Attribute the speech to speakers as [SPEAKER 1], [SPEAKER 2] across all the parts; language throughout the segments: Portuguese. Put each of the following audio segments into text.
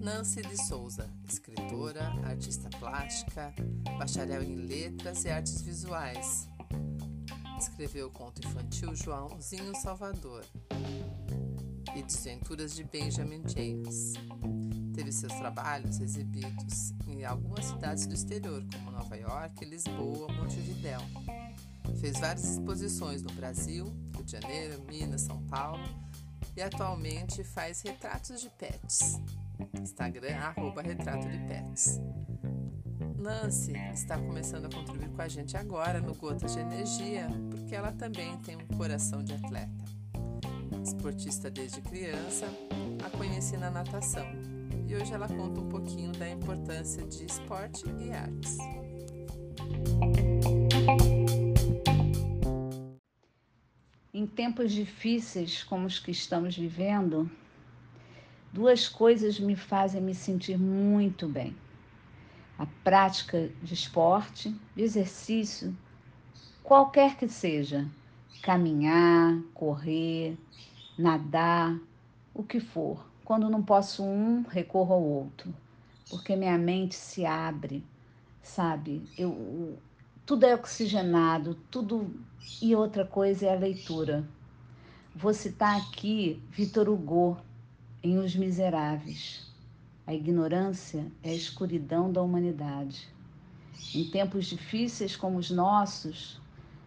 [SPEAKER 1] Nancy de Souza, escritora, artista plástica, bacharel em letras e artes visuais. Escreveu o conto infantil Joãozinho Salvador e Desventuras de Benjamin James. Teve seus trabalhos exibidos em algumas cidades do exterior, como Nova York, Lisboa, Montevidéu. Fez várias exposições no Brasil, de Janeiro, Minas, São Paulo e atualmente faz retratos de pets. Instagram, arroba retrato de pets. Nancy está começando a contribuir com a gente agora no Gotas de Energia, porque ela também tem um coração de atleta. Esportista desde criança, a conheci na natação e hoje ela conta um pouquinho da importância de esporte e artes.
[SPEAKER 2] Em tempos difíceis como os que estamos vivendo, duas coisas me fazem me sentir muito bem: a prática de esporte, de exercício, qualquer que seja, caminhar, correr, nadar, o que for. Quando não posso um, recorro ao outro, porque minha mente se abre, sabe? Eu, tudo é oxigenado, tudo. E outra coisa é a leitura. Vou citar aqui Vitor Hugo, em Os Miseráveis. A ignorância é a escuridão da humanidade. Em tempos difíceis como os nossos,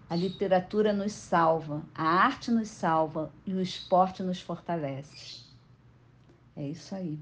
[SPEAKER 2] a literatura nos salva, a arte nos salva e o esporte nos fortalece. É isso aí.